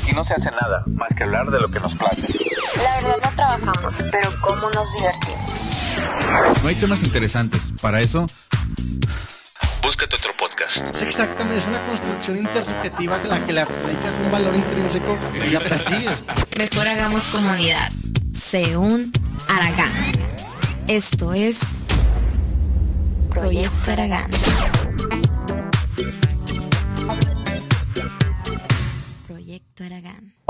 Aquí no se hace nada más que hablar de lo que nos place. La verdad no trabajamos, pero cómo nos divertimos. No hay temas interesantes. Para eso, Búscate otro podcast. Es exactamente, es una construcción intersubjetiva la que le adjudicas un valor intrínseco y la persigues. Mejor hagamos comunidad. Sé un Aragán. Esto es Proyecto Aragán.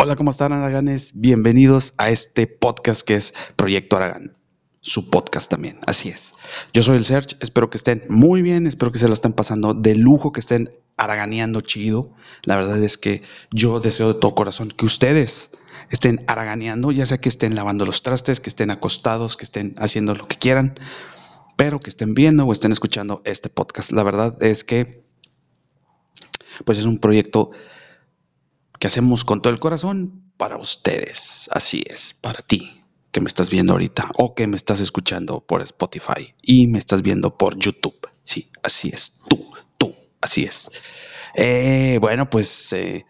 Hola, ¿cómo están, Araganes? Bienvenidos a este podcast que es Proyecto Aragán. Su podcast también, así es. Yo soy el Serge, espero que estén muy bien, espero que se lo estén pasando de lujo, que estén araganeando chido. La verdad es que yo deseo de todo corazón que ustedes estén araganeando, ya sea que estén lavando los trastes, que estén acostados, que estén haciendo lo que quieran, pero que estén viendo o estén escuchando este podcast. La verdad es que, pues es un proyecto que hacemos con todo el corazón para ustedes. Así es, para ti que me estás viendo ahorita o que me estás escuchando por Spotify y me estás viendo por YouTube. Sí, así es, tú, tú, así es. Eh, bueno, pues, eh,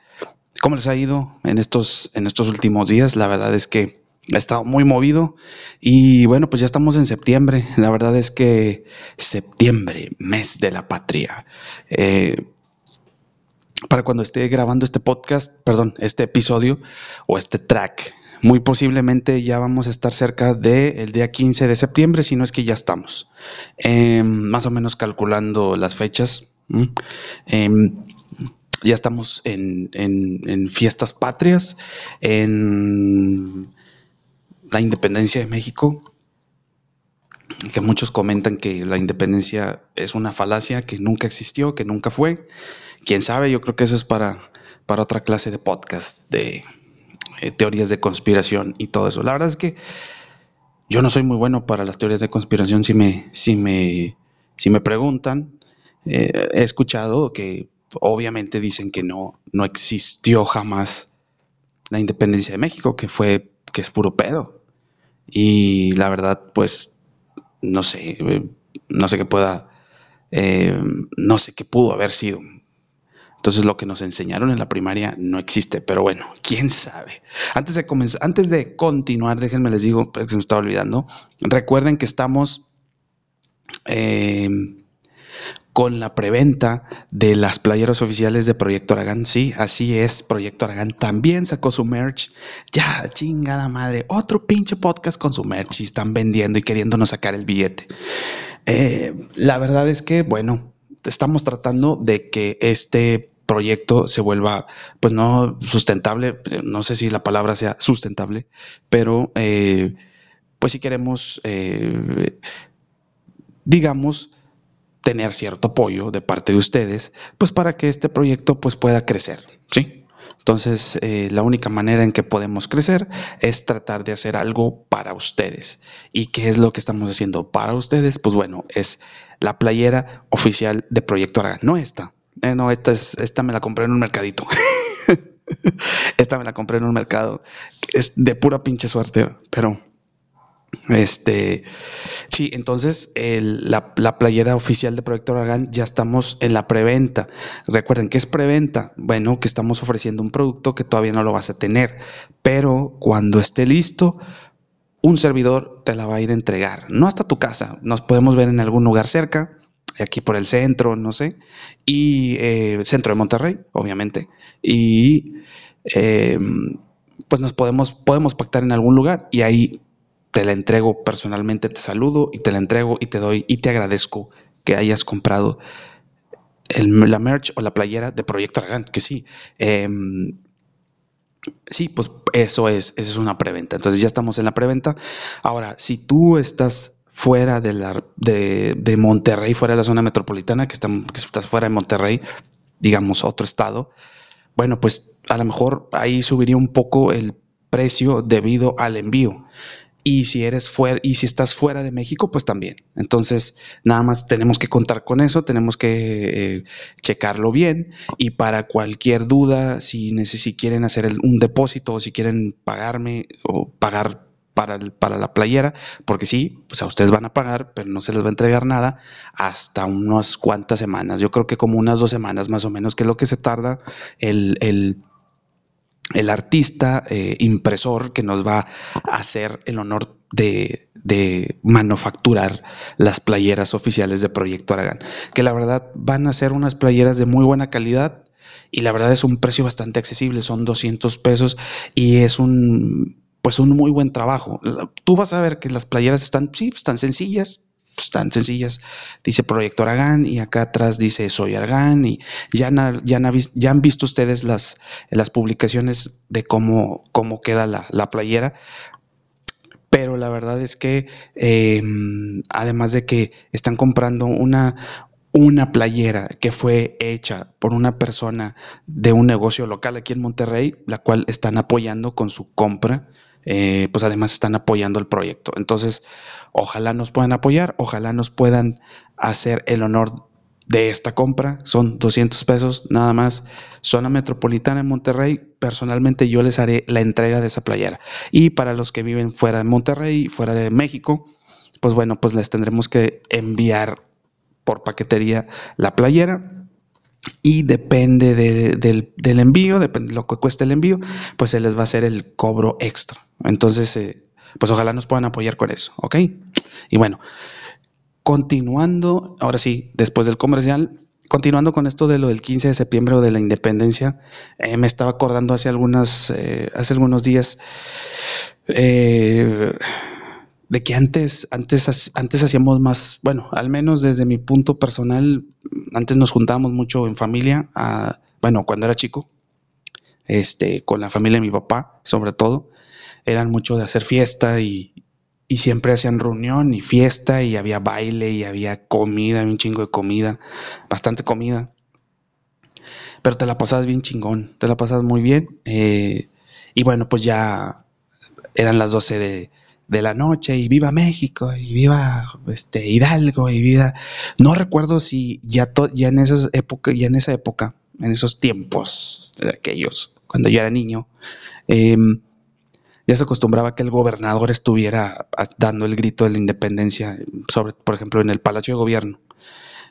¿cómo les ha ido en estos, en estos últimos días? La verdad es que he estado muy movido y bueno, pues ya estamos en septiembre. La verdad es que septiembre, mes de la patria. Eh, para cuando esté grabando este podcast, perdón, este episodio o este track, muy posiblemente ya vamos a estar cerca del día 15 de septiembre, si no es que ya estamos. Eh, más o menos calculando las fechas. ¿m? Eh, ya estamos en, en- en fiestas patrias, en la independencia de México, que muchos comentan que la independencia es una falacia, que nunca existió, que nunca fue. Quién sabe, yo creo que eso es para, para otra clase de podcast, de eh, teorías de conspiración y todo eso. La verdad es que yo no soy muy bueno para las teorías de conspiración. Si me, si me, si me preguntan, eh, he escuchado que obviamente dicen que no, no existió jamás la independencia de México, que fue, que es puro pedo. Y la verdad, pues, no sé, eh, no sé qué pueda, eh, no sé qué pudo haber sido. Entonces lo que nos enseñaron en la primaria no existe, pero bueno, quién sabe. Antes de comenzar, antes de continuar, déjenme les digo, porque se me estaba olvidando. Recuerden que estamos eh, con la preventa de las playeras oficiales de Proyecto Aragán. Sí, así es. Proyecto Aragán también sacó su merch. Ya, chingada madre. Otro pinche podcast con su merch y están vendiendo y queriéndonos sacar el billete. Eh, la verdad es que, bueno, estamos tratando de que este proyecto se vuelva, pues no sustentable, no sé si la palabra sea sustentable, pero eh, pues si queremos, eh, digamos, tener cierto apoyo de parte de ustedes, pues para que este proyecto pues pueda crecer, ¿sí? Entonces, eh, la única manera en que podemos crecer es tratar de hacer algo para ustedes. ¿Y qué es lo que estamos haciendo para ustedes? Pues bueno, es la playera oficial de Proyecto Aragán. No esta. Eh, no, esta, es, esta me la compré en un mercadito. esta me la compré en un mercado. Es de pura pinche suerte, pero este, sí, entonces la, la playera oficial de Proyecto Aragán ya estamos en la preventa. Recuerden que es preventa. Bueno, que estamos ofreciendo un producto que todavía no lo vas a tener, pero cuando esté listo, un servidor te la va a ir a entregar. No hasta tu casa, nos podemos ver en algún lugar cerca, aquí por el centro, no sé, y eh, centro de Monterrey, obviamente, y eh, pues nos podemos, podemos pactar en algún lugar y ahí te la entrego personalmente, te saludo y te la entrego y te doy y te agradezco que hayas comprado la merch o la playera de Proyecto Aragán, que sí. em, sí, pues eso es, eso es una preventa. Entonces ya estamos en la preventa. Ahora, si tú estás fuera de, la, de, de Monterrey, fuera de la zona metropolitana, que estás fuera de Monterrey, digamos otro estado, bueno, pues a lo mejor ahí subiría un poco el precio debido al envío. Y si eres fuera, y si estás fuera de México, pues también. Entonces, nada más tenemos que contar con eso, tenemos que eh, checarlo bien. Y para cualquier duda, si, si quieren hacer un depósito o si quieren pagarme o pagar para, el- para la playera, porque sí, pues a ustedes van a pagar, pero no se les va a entregar nada hasta unas cuantas semanas. Yo creo que como unas dos semanas más o menos, que es lo que se tarda el, el, el artista eh, impresor que nos va a hacer el honor de, manufacturar las playeras oficiales de Proyecto Aragán. Que la verdad van a ser unas playeras de muy buena calidad y la verdad es un precio bastante accesible, son 200 pesos y es un pues un muy buen trabajo. Tú vas a ver que las playeras están, sí, están sencillas, están sencillas. Dice Proyecto Aragán y acá atrás dice Soy Aragán y ya, ya, ya han visto ustedes las, las publicaciones de cómo, cómo queda la, la playera. Pero la verdad es que em, además de que están comprando una, una playera que fue hecha por una persona de un negocio local aquí en Monterrey, la cual están apoyando con su compra, eh, pues además están apoyando el proyecto. Entonces, ojalá nos puedan apoyar, ojalá nos puedan hacer el honor de esta compra. Son 200 pesos nada más. Zona metropolitana en Monterrey. Personalmente yo les haré la entrega de esa playera. Y para los que viven fuera de Monterrey, fuera de México, pues bueno, pues les tendremos que enviar por paquetería la playera y depende del, envío, depende de lo que cueste el envío, pues se les va a hacer el cobro extra. Entonces, eh, pues ojalá nos puedan apoyar con eso, ¿ok? Y bueno, continuando, ahora sí, después del comercial, continuando con esto de lo del 15 de septiembre o de la independencia, eh, me estaba acordando hace, algunas, eh, hace algunos días de que antes, antes, antes hacíamos más, bueno, al menos desde mi punto personal, antes nos juntábamos mucho en familia, bueno, cuando era chico, este, con la familia de mi papá, sobre todo, eran mucho de hacer fiesta y, y siempre hacían reunión y fiesta y había baile y había comida, un chingo de comida, bastante comida. Pero te la pasabas bien chingón, te la pasabas muy bien. Eh, y bueno, pues ya eran las 12 de, de la noche y viva México y viva este Hidalgo y viva no recuerdo si ya ya en esas épocas ya en esa época en esos tiempos de aquellos cuando yo era niño em, ya se acostumbraba que el gobernador estuviera dando el grito de la independencia sobre por ejemplo en el Palacio de Gobierno.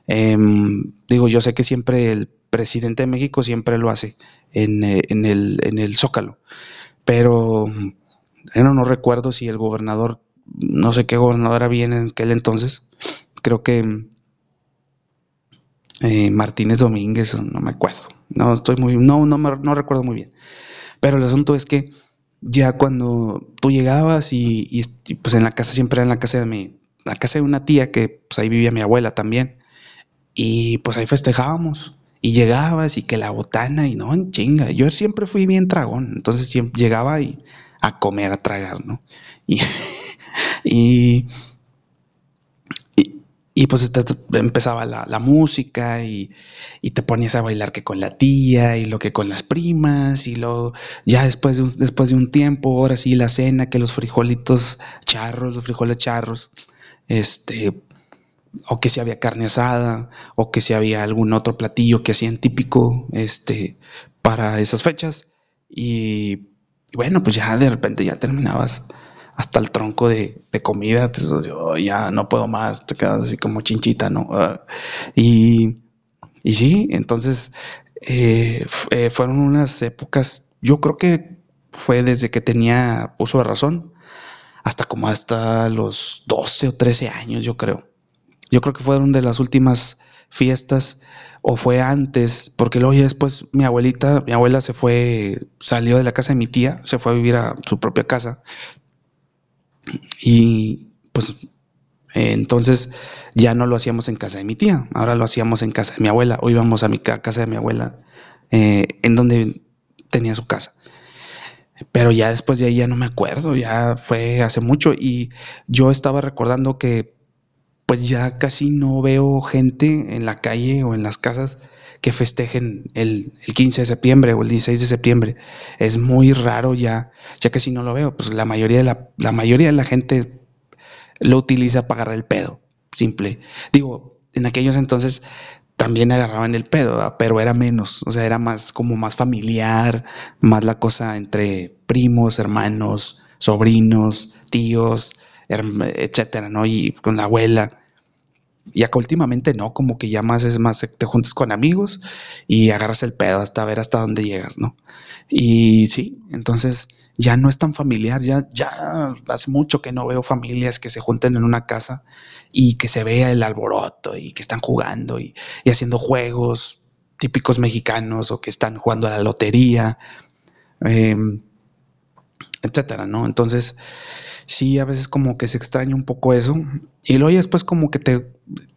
Em, digo yo sé que siempre el presidente de México siempre lo hace en, eh, en el en el Zócalo pero no, no recuerdo si el gobernador, no sé qué gobernador había en aquel entonces, creo que eh, Martínez Domínguez, no me acuerdo, no estoy muy, no, no, no recuerdo muy bien. Pero el asunto es que ya cuando tú llegabas y, pues en la casa siempre era en la casa de mi, la casa de una tía que pues ahí vivía mi abuela también. Y pues ahí festejábamos. Y llegabas y que la botana y no, chinga, yo siempre fui bien tragón, entonces siempre llegaba y a comer, a tragar, ¿no? Y, y, pues empezaba la, música y, te ponías a bailar que con la tía y lo que con las primas y lo ya después de un, después de un tiempo, ahora sí la cena, que los frijolitos charros, los frijoles charros, este, o que si había carne asada, o que si había algún otro platillo que hacían típico, este, para esas fechas. Y y bueno, pues ya de repente ya terminabas hasta el tronco de, comida, oh, ya no puedo más, te quedas así como chinchita, ¿no? Ah, y, y, sí, entonces eh, eh, fueron unas épocas, yo creo que fue desde que tenía uso de razón, hasta como hasta los 12 o 13 años, yo creo. Yo creo que fueron de las últimas fiestas o fue antes, porque luego ya después mi abuelita, mi abuela se fue, salió de la casa de mi tía, se fue a vivir a su propia casa. Y pues entonces ya no lo hacíamos en casa de mi tía, ahora lo hacíamos en casa de mi abuela, o íbamos a mi casa de mi abuela, eh, en donde tenía su casa. Pero ya después de ahí ya no me acuerdo, ya fue hace mucho y yo estaba recordando que pues ya casi no veo gente en la calle o en las casas que festejen el, 15 de septiembre o el 16 de septiembre. Es muy raro ya, ya casi no lo veo. Pues la mayoría de la, la mayoría de la gente lo utiliza para agarrar el pedo, simple. Digo, en aquellos entonces también agarraban el pedo, pero era menos, o sea, era más como más familiar, más la cosa entre primos, hermanos, sobrinos, tíos, etcétera, ¿no? Y con la abuela. Ya que últimamente no, como que ya más es más, te juntas con amigos y agarras el pedo hasta ver hasta dónde llegas, ¿no? Y sí, entonces ya no es tan familiar, ya, ya hace mucho que no veo familias que se junten en una casa y que se vea el alboroto y que están jugando y, y haciendo juegos típicos mexicanos o que están jugando a la lotería, em, etcétera, ¿no? Entonces, sí, a veces como que se extraña un poco eso. Y luego después como que te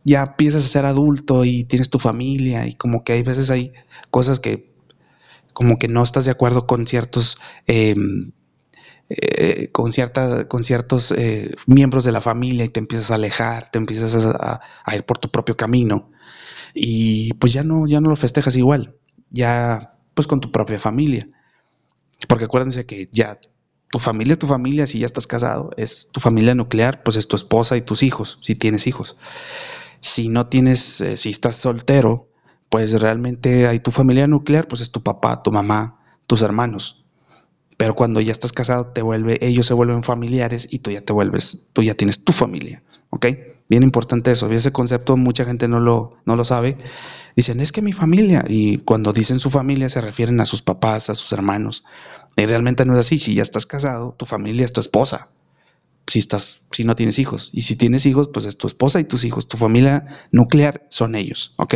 ya empiezas a ser adulto y tienes tu familia y como que hay veces hay cosas que como que no estás de acuerdo con ciertos em, eh, con cierta con ciertos eh, miembros de la familia y te empiezas a alejar, te empiezas a, a, ir por tu propio camino y pues ya no ya no lo festejas igual, ya pues con tu propia familia. Porque acuérdense que ya tu familia, tu familia, si ya estás casado, es tu familia nuclear, pues es tu esposa y tus hijos, si tienes hijos. Si no tienes, eh, si estás soltero, pues realmente hay tu familia nuclear, pues es tu papá, tu mamá, tus hermanos. Pero cuando ya estás casado, te vuelve, ellos se vuelven familiares y tú ya te vuelves, tú ya tienes tu familia, ¿ok? Bien importante eso. Ese concepto mucha gente no lo, no lo sabe. Dicen, es que mi familia, y cuando dicen su familia se refieren a sus papás, a sus hermanos. Y realmente no es así. Si ya estás casado, tu familia es tu esposa. Si, estás, si no tienes hijos. Y si tienes hijos, pues es tu esposa y tus hijos. Tu familia nuclear son ellos, ¿ok?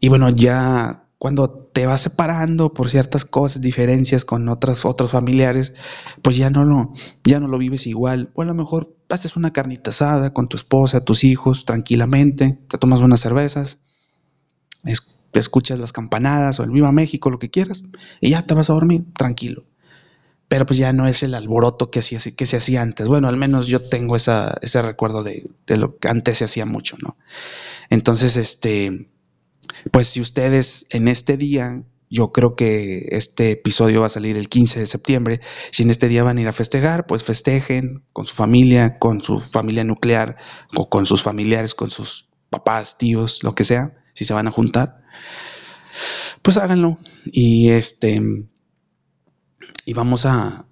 Y bueno, ya cuando te vas separando por ciertas cosas, diferencias con otras, otros familiares, pues ya no lo, ya no lo vives igual. O a lo mejor haces una carnita asada con tu esposa, tus hijos, tranquilamente, te tomas unas cervezas, escuchas las campanadas o el Viva México, lo que quieras, y ya te vas a dormir tranquilo. Pero pues ya no es el alboroto que, hacía, que se hacía antes. Bueno, al menos yo tengo ese recuerdo de, de lo que antes se hacía mucho, ¿no? Entonces, este pues si ustedes en este día, yo creo que este episodio va a salir el 15 de septiembre, si en este día van a ir a festejar, pues festejen con su familia, con su familia nuclear o con sus familiares, con sus papás, tíos, lo que sea, si se van a juntar, pues háganlo y este y vamos a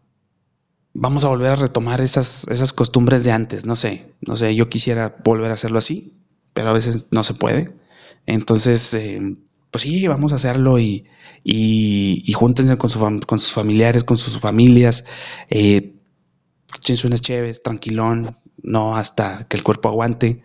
vamos a volver a retomar esas esas costumbres de antes, no sé, no sé, yo quisiera volver a hacerlo así, pero a veces no se puede. Entonces, eh, pues sí, vamos a hacerlo y, y, júntense con, con, sus familiares, con sus familias, eh, chéves, tranquilón, no hasta que el cuerpo aguante.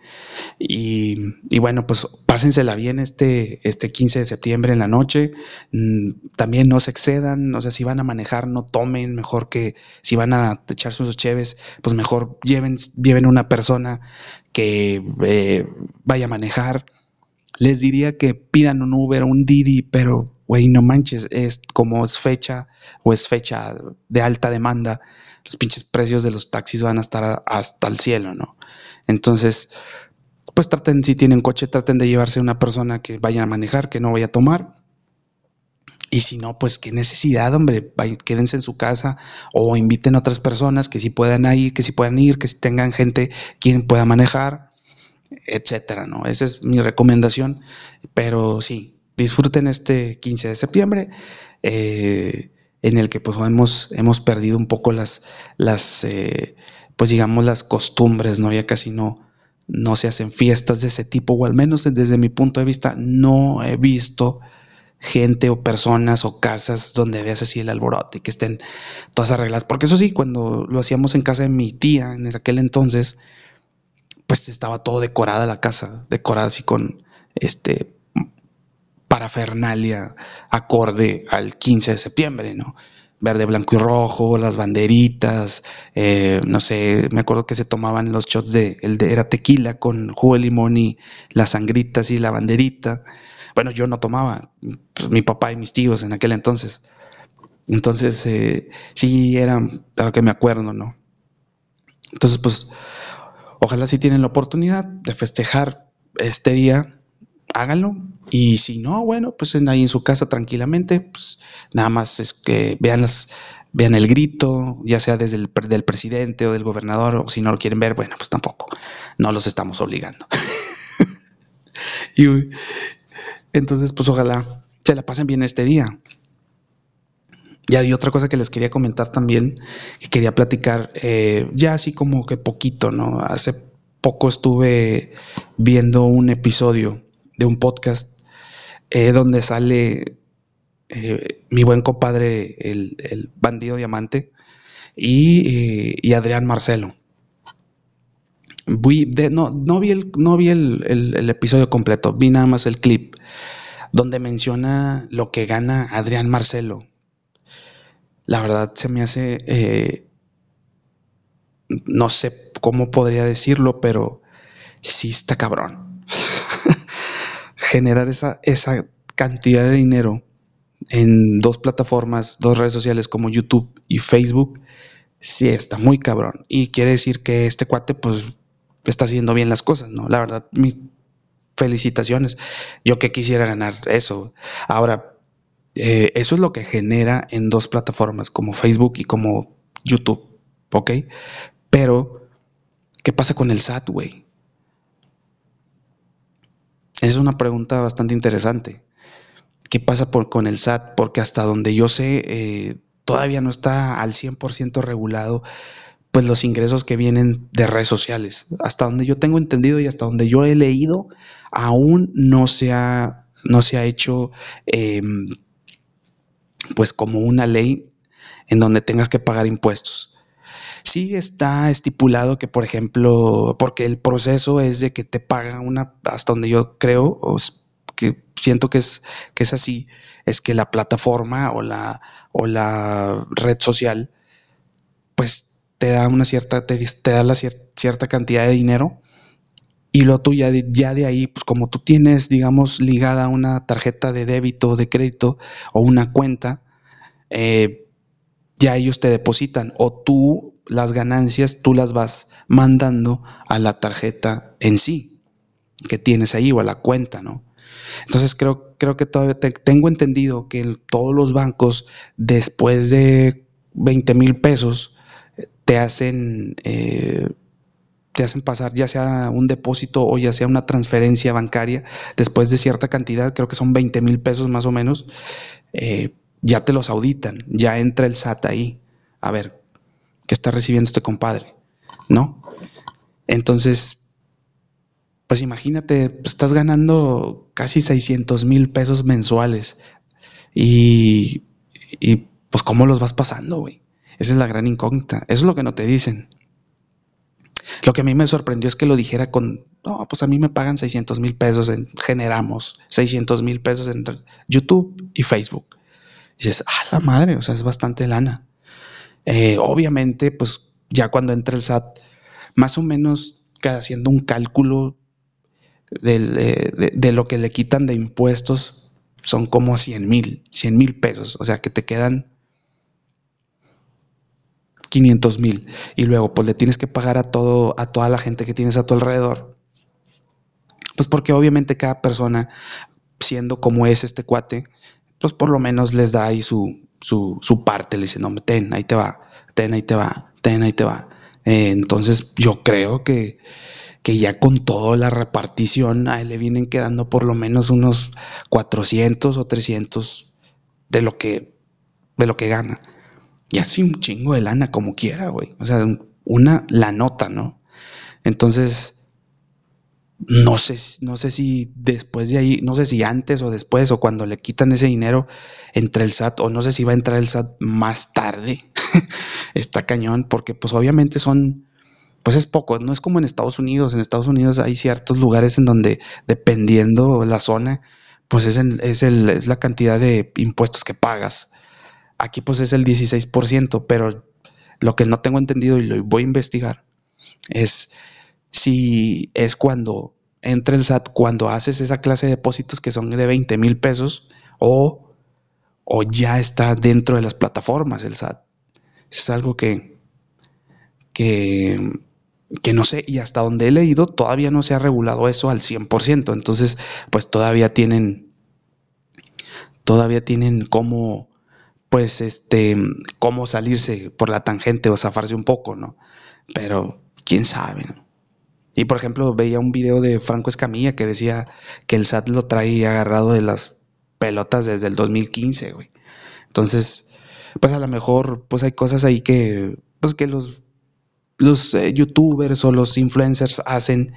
Y, y, bueno, pues pásensela bien este, este 15 de septiembre en la noche. Mm, también no se excedan, o sea, si van a manejar, no tomen, mejor que si van a echarse unos cheves, pues mejor lleven, lleven una persona que eh, vaya a manejar les diría que pidan un Uber, un Didi, pero, güey, no manches, es como es fecha o es fecha de alta demanda, los pinches precios de los taxis van a estar hasta el cielo, ¿no? Entonces, pues traten, si tienen coche, traten de llevarse una persona que vaya a manejar, que no vaya a tomar. Y si no, pues qué necesidad, hombre, quédense en su casa o inviten a otras personas que si puedan ir, que si puedan ir, que si tengan gente quien pueda manejar etcétera, ¿no? Esa es mi recomendación, pero sí, disfruten este 15 de septiembre, eh, en el que pues hemos, hemos perdido un poco las, las eh, pues digamos, las costumbres, ¿no? Ya casi no, no se hacen fiestas de ese tipo, o al menos desde mi punto de vista, no he visto gente o personas o casas donde veas así el alboroto y que estén todas arregladas. Porque eso sí, cuando lo hacíamos en casa de mi tía en aquel entonces, pues estaba todo decorada la casa, decorada así con este parafernalia acorde al 15 de septiembre, ¿no? Verde, blanco y rojo, las banderitas, eh, no sé, me acuerdo que se tomaban los shots de, el de, era tequila con jugo de limón y las sangritas y la banderita. Bueno, yo no tomaba, pues, mi papá y mis tíos en aquel entonces. Entonces, eh, sí, era lo que me acuerdo, ¿no? Entonces, pues, Ojalá si tienen la oportunidad de festejar este día, háganlo. Y si no, bueno, pues ahí en su casa tranquilamente, pues nada más es que vean las, vean el grito, ya sea desde el del presidente o del gobernador, o si no lo quieren ver, bueno, pues tampoco, no los estamos obligando. y entonces, pues ojalá se la pasen bien este día. Y hay otra cosa que les quería comentar también, que quería platicar, eh, ya así como que poquito, ¿no? Hace poco estuve viendo un episodio de un podcast eh, donde sale eh, mi buen compadre, el, el bandido diamante, y, eh, y Adrián Marcelo. No, no vi, el, no vi el, el- episodio completo, vi nada más el clip donde menciona lo que gana Adrián Marcelo. La verdad se me hace, no sé cómo podría decirlo, pero sí está cabrón. Generar esa, esa cantidad de dinero en dos plataformas, dos redes sociales como YouTube y Facebook, sí está muy cabrón. Y quiere decir que este cuate, pues, está haciendo bien las cosas, ¿no? La verdad, mis felicitaciones. Yo que quisiera ganar eso. Ahora, eh, eso es lo que genera en dos plataformas, como Facebook y como YouTube, ¿ok? Pero, ¿qué pasa con el SAT, güey? Es una pregunta bastante interesante. ¿Qué pasa por, con el SAT? Porque hasta donde yo sé, eh, todavía no está al 100% regulado pues los ingresos que vienen de redes sociales. Hasta donde yo tengo entendido y hasta donde yo he leído, aún no se ha, no se ha hecho eh, pues como una ley en donde tengas que pagar impuestos. Sí está estipulado que, por ejemplo, porque el proceso es de que te paga una, hasta donde yo creo, o que siento que es, que es así, es que la plataforma o la, o la red social, pues te da una cierta, te, da la cier- cierta cantidad de dinero y lo tú ya de, ya de ahí, pues como tú tienes, digamos, ligada una tarjeta de débito de crédito o una cuenta, eh, ya ellos te depositan o tú las ganancias tú las vas mandando a la tarjeta en sí que tienes ahí o a la cuenta, ¿no? Entonces creo, creo que todavía te- tengo entendido que el- todos los bancos después de 20 mil pesos te hacen eh, te hacen pasar ya sea un depósito o ya sea una transferencia bancaria después de cierta cantidad, creo que son 20 mil pesos más o menos, eh, ya te los auditan, ya entra el SAT ahí. A ver, ¿qué está recibiendo este compadre? ¿No? Entonces, pues imagínate, estás ganando casi 600 mil pesos mensuales y, y pues cómo los vas pasando, güey. Esa es la gran incógnita. Eso es lo que no te dicen. Lo que a mí me sorprendió es que lo dijera con, no, pues a mí me pagan 600 mil pesos, en, generamos 600 mil pesos entre YouTube y Facebook. Y dices, ah, la madre, o sea, es bastante lana. Eh, obviamente, pues ya cuando entra el SAT, más o menos haciendo un cálculo eh, de, de lo que le quitan de impuestos, son como 100 mil, 100 mil pesos, o sea, que te quedan 500 mil. Y luego pues le tienes que pagar a todo a toda la gente que tienes a tu alrededor. Pues porque obviamente cada persona siendo como es este cuate pues por lo menos les da ahí su, su, su parte le dice no ten ahí te va ten ahí te va ten ahí te va Eh, entonces yo creo que que ya con toda la repartición a él le vienen quedando por lo menos unos 400 o 300 de lo que de lo que gana y así un chingo de lana como quiera, güey. O sea, un- una la nota, ¿no? Entonces, no sé, no sé si después de ahí, no sé si antes o después o cuando le quitan ese dinero entre el SAT o no sé si va a entrar el SAT más tarde. Está cañón porque pues obviamente son, pues es poco, no es como en Estados Unidos. En Estados Unidos hay ciertos lugares en donde dependiendo la zona, pues es, el- es, el- es la cantidad de impuestos que pagas. Aquí pues es el 16%, pero lo que no tengo entendido y lo voy a investigar es si es cuando entra el SAT, cuando haces esa clase de depósitos que son de 20 mil pesos o, o ya está dentro de las plataformas el SAT. Es algo que, que, que no sé, y hasta donde he leído todavía no se ha regulado eso al 100%, entonces pues todavía tienen, todavía tienen cómo pues este, cómo salirse por la tangente o zafarse un poco, ¿no? Pero quién sabe, ¿no? Y por ejemplo, veía un video de Franco Escamilla que decía que el SAT lo trae agarrado de las pelotas desde el 2015, güey. Entonces, pues a lo mejor, pues hay cosas ahí que, pues que los, los eh, youtubers o los influencers hacen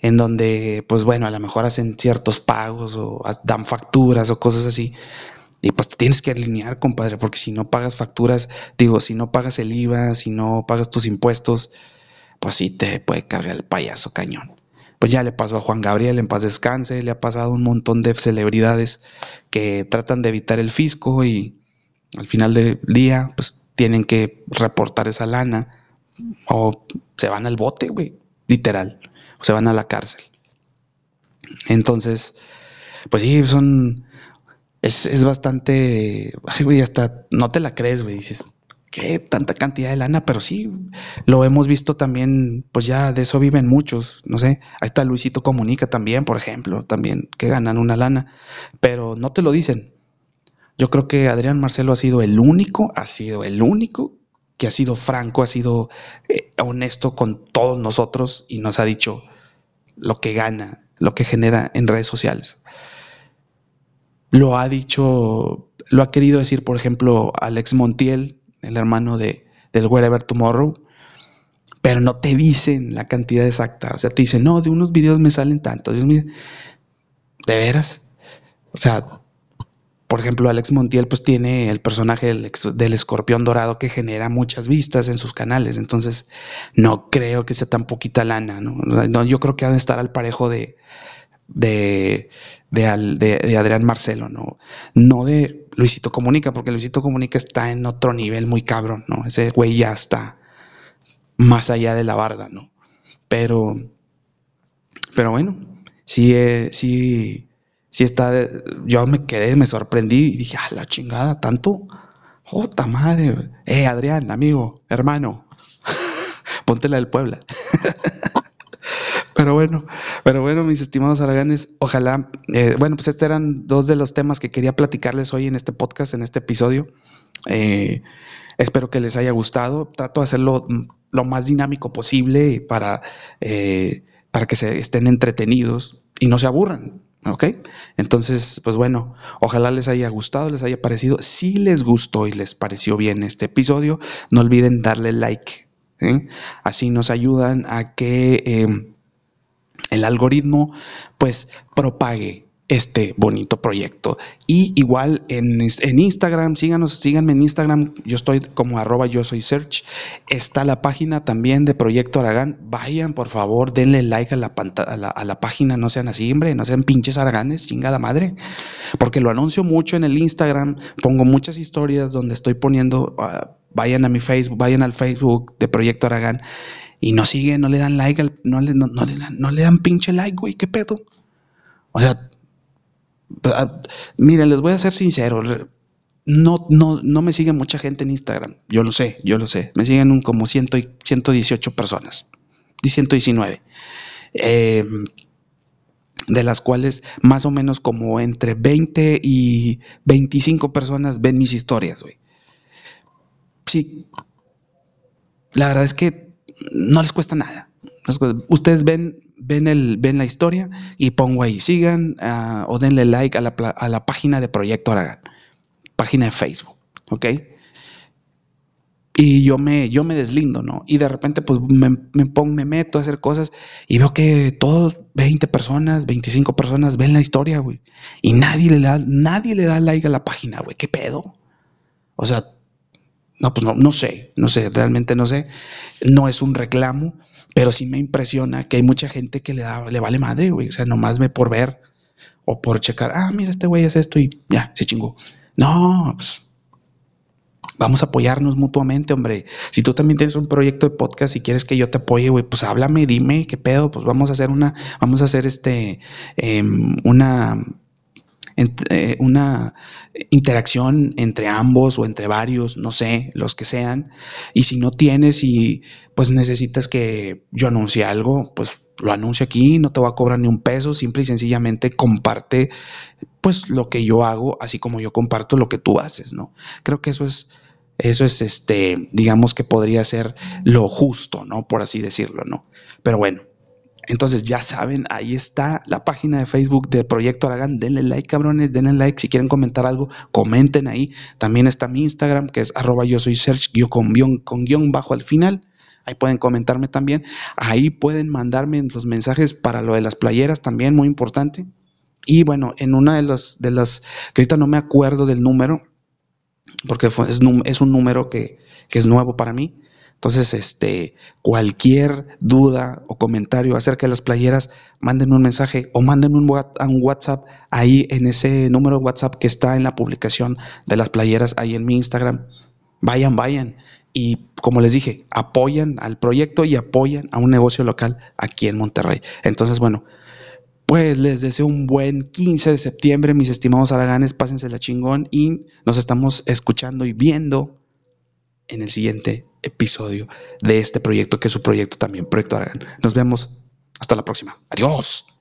en donde, pues bueno, a lo mejor hacen ciertos pagos o dan facturas o cosas así. Y pues te tienes que alinear, compadre, porque si no pagas facturas, digo, si no pagas el IVA, si no pagas tus impuestos, pues sí te puede cargar el payaso cañón. Pues ya le pasó a Juan Gabriel en paz descanse, le ha pasado a un montón de celebridades que tratan de evitar el fisco y al final del día, pues tienen que reportar esa lana o se van al bote, güey, literal, o se van a la cárcel. Entonces, pues sí, son, es, es bastante, ay, güey, hasta no te la crees, güey, dices, ¿qué? Tanta cantidad de lana, pero sí, lo hemos visto también, pues ya de eso viven muchos, no sé, ahí está Luisito Comunica también, por ejemplo, también, que ganan una lana, pero no te lo dicen. Yo creo que Adrián Marcelo ha sido el único, ha sido el único que ha sido franco, ha sido eh, honesto con todos nosotros y nos ha dicho lo que gana, lo que genera en redes sociales. Lo ha dicho, lo ha querido decir, por ejemplo, Alex Montiel, el hermano de, del Wherever Tomorrow, pero no te dicen la cantidad exacta. O sea, te dicen, no, de unos videos me salen tantos. ¿De veras? O sea, por ejemplo, Alex Montiel pues tiene el personaje del, escorpión dorado que genera muchas vistas en sus canales. Entonces, no creo que sea tan poquita lana, ¿no? yo creo que ha de estar al parejo de, de, de, Adrián Marcelo, ¿no? No de Luisito Comunica, porque Luisito Comunica está en otro nivel muy cabrón, ¿no? Ese güey ya está más allá de la barda, ¿no? Pero, pero bueno, sí, eh, sí si está, yo me quedé, me sorprendí y dije, ah, la chingada, tanto. Jota madre. Eh, Adrián, amigo, hermano, ponte la del Puebla. pero bueno, pero bueno, mis estimados araganes, ojalá, eh, bueno, pues estos eran dos de los temas que quería platicarles hoy en este podcast, en este episodio. Eh, espero que les haya gustado. Trato de hacerlo lo más dinámico posible para, eh, para que se estén entretenidos y no se aburran. ¿Ok? Entonces, pues bueno, ojalá les haya gustado, les haya parecido. Si les gustó y les pareció bien este episodio, no olviden darle like. ¿eh? Así nos ayudan a que eh, el algoritmo pues propague este bonito proyecto. Y igual en, en, Instagram, síganos, síganme en Instagram, yo estoy como arroba yo soy search. Está la página también de Proyecto Aragán. Vayan, por favor, denle like a la, a la, página, no sean así, hombre, no sean pinches araganes, chingada madre. Porque lo anuncio mucho en el Instagram, pongo muchas historias donde estoy poniendo, ah, vayan a mi Facebook, vayan al Facebook de Proyecto Aragán y no siguen, no le dan like, no, le, no, le, no le dan pinche like, güey, qué pedo. O sea, Ah, miren, les voy a ser sincero. No, no, no me sigue mucha gente en Instagram. Yo lo sé, yo lo sé. Me siguen un, como ciento, 118 personas. 119. Em, de las cuales más o menos como entre 20 y 25 personas ven mis historias, güey. Sí. La verdad es que no les cuesta nada. Ustedes ven ven, el, ven la historia y pongo ahí, sigan uh, o denle like a la, a la, página de Proyecto Aragán, página de Facebook, ¿ok? Y yo me, yo me deslindo, ¿no? Y de repente pues me, me, pongo, me meto a hacer cosas y veo que todos, 20 personas, 25 personas ven la historia, güey. Y nadie le da, nadie le da like a la página, güey. ¿Qué pedo? O sea, no, pues no, no sé, no sé, realmente no sé. No es un reclamo, pero sí me impresiona que hay mucha gente que le, da, le vale madre, güey. O sea, nomás ve por ver o por checar, ah, mira, este güey es esto y ya, se chingó. No, pues vamos a apoyarnos mutuamente, hombre. Si tú también tienes un proyecto de podcast y quieres que yo te apoye, güey, pues háblame, dime qué pedo, pues vamos a hacer una, vamos a hacer este, em, una eh, una interacción entre ambos o entre varios, no sé, los que sean. Y si no tienes y pues necesitas que yo anuncie algo, pues lo anuncio aquí, no te voy a cobrar ni un peso, simple y sencillamente comparte pues lo que yo hago, así como yo comparto lo que tú haces, ¿no? Creo que eso es eso es este, digamos que podría ser lo justo, ¿no? Por así decirlo, ¿no? Pero bueno, entonces ya saben, ahí está la página de Facebook del Proyecto Aragán. Denle like, cabrones, denle like. Si quieren comentar algo, comenten ahí. También está mi Instagram, que es arroba yo soy search con guion, con guion bajo al final. Ahí pueden comentarme también. Ahí pueden mandarme los mensajes para lo de las playeras también, muy importante. Y bueno, en una de las, de las que ahorita no me acuerdo del número, porque fue- es, es un número que, que es nuevo para mí. Entonces, este, cualquier duda o comentario acerca de las playeras, mándenme un mensaje o mándenme un, WhatsApp ahí en ese número de WhatsApp que está en la publicación de las playeras ahí en mi Instagram. Vayan, vayan. Y como les dije, apoyan al proyecto y apoyan a un negocio local aquí en Monterrey. Entonces, bueno, pues les deseo un buen 15 de septiembre, mis estimados araganes, pásensela chingón y nos estamos escuchando y viendo en el siguiente episodio de este proyecto, que es su proyecto también, Proyecto Aragán. Nos vemos hasta la próxima. Adiós.